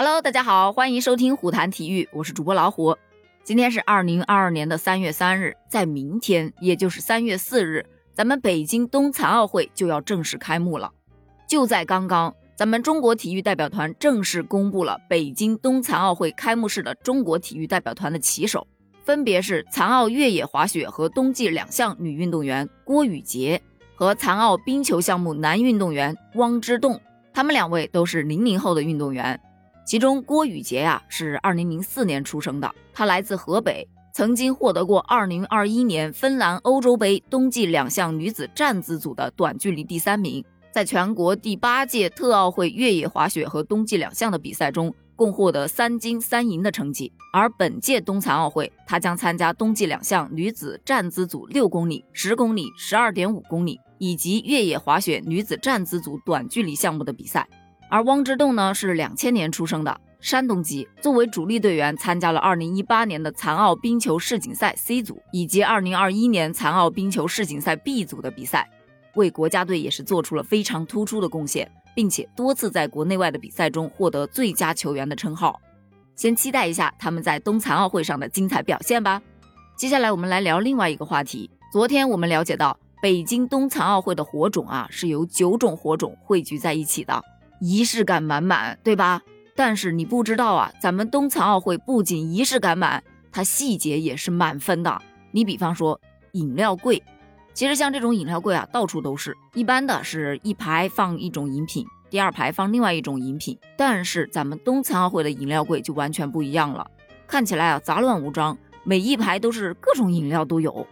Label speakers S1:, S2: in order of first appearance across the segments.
S1: Hello，大家好，欢迎收听虎谈体育，我是主播老虎。今天是二零二二年的三月三日，在明天，也就是三月四日，咱们北京冬残奥会就要正式开幕了。就在刚刚，咱们中国体育代表团正式公布了北京冬残奥会开幕式的中国体育代表团的旗手，分别是残奥越野滑雪和冬季两项女运动员郭雨洁和残奥冰球项目男运动员汪之栋，他们两位都是零零后的运动员。其中，郭雨洁呀是二零零四年出生的，她来自河北，曾经获得过二零二一年芬兰欧洲杯冬季两项女子站姿组的短距离第三名，在全国第八届特奥会越野滑雪和冬季两项的比赛中，共获得三金三银的成绩。而本届冬残奥会，她将参加冬季两项女子站姿组六公里、十公里、十二点五公里以及越野滑雪女子站姿组短距离项目的比赛。而汪之栋呢，是两千年出生的山东籍，作为主力队员参加了二零一八年的残奥冰球世锦赛 C 组以及二零二一年残奥冰球世锦赛 B 组的比赛，为国家队也是做出了非常突出的贡献，并且多次在国内外的比赛中获得最佳球员的称号。先期待一下他们在冬残奥会上的精彩表现吧。接下来我们来聊另外一个话题。昨天我们了解到，北京冬残奥会的火种啊，是由九种火种汇聚在一起的。仪式感满满，对吧？但是你不知道啊，咱们冬残奥会不仅仪式感满，它细节也是满分的。你比方说饮料柜，其实像这种饮料柜啊，到处都是。一般的是一排放一种饮品，第二排放另外一种饮品。但是咱们冬残奥会的饮料柜就完全不一样了，看起来啊杂乱无章，每一排都是各种饮料都有，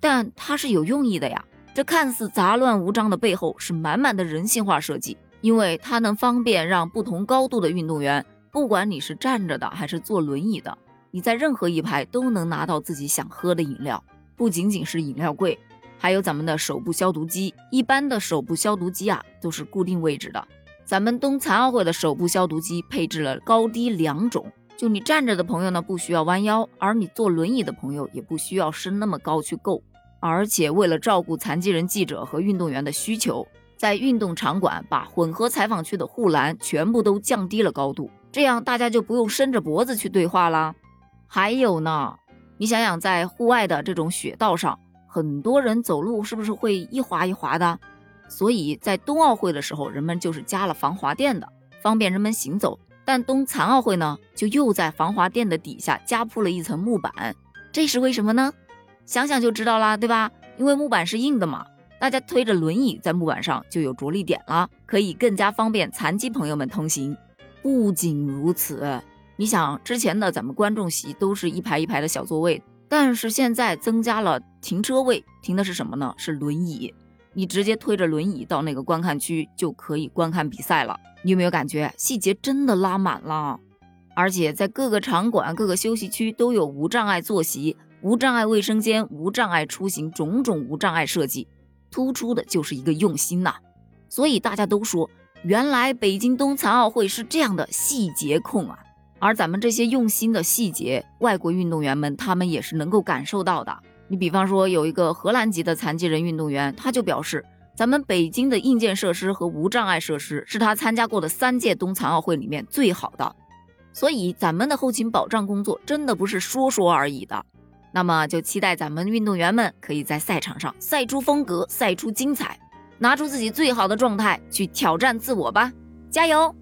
S1: 但它是有用意的呀。这看似杂乱无章的背后，是满满的人性化设计。因为它能方便让不同高度的运动员，不管你是站着的还是坐轮椅的，你在任何一排都能拿到自己想喝的饮料。不仅仅是饮料柜，还有咱们的手部消毒机。一般的手部消毒机啊都是固定位置的，咱们冬残奥会的手部消毒机配置了高低两种，就你站着的朋友呢不需要弯腰，而你坐轮椅的朋友也不需要伸那么高去够。而且为了照顾残疾人记者和运动员的需求。在运动场馆把混合采访区的护栏全部都降低了高度，这样大家就不用伸着脖子去对话啦。还有呢，你想想，在户外的这种雪道上，很多人走路是不是会一滑一滑的？所以在冬奥会的时候，人们就是加了防滑垫的，方便人们行走。但冬残奥会呢，就又在防滑垫的底下加铺了一层木板，这是为什么呢？想想就知道啦，对吧？因为木板是硬的嘛。大家推着轮椅在木板上就有着力点了，可以更加方便残疾朋友们通行。不仅如此，你想之前的咱们观众席都是一排一排的小座位，但是现在增加了停车位，停的是什么呢？是轮椅。你直接推着轮椅到那个观看区就可以观看比赛了。你有没有感觉细节真的拉满了？而且在各个场馆、各个休息区都有无障碍坐席、无障碍卫生间、无障碍出行，种种无障碍设计。突出的就是一个用心呐，所以大家都说，原来北京冬残奥会是这样的细节控啊。而咱们这些用心的细节，外国运动员们他们也是能够感受到的。你比方说，有一个荷兰籍的残疾人运动员，他就表示，咱们北京的硬件设施和无障碍设施是他参加过的三届冬残奥会里面最好的。所以，咱们的后勤保障工作真的不是说说而已的。那么就期待咱们运动员们可以在赛场上赛出风格，赛出精彩，拿出自己最好的状态去挑战自我吧，加油！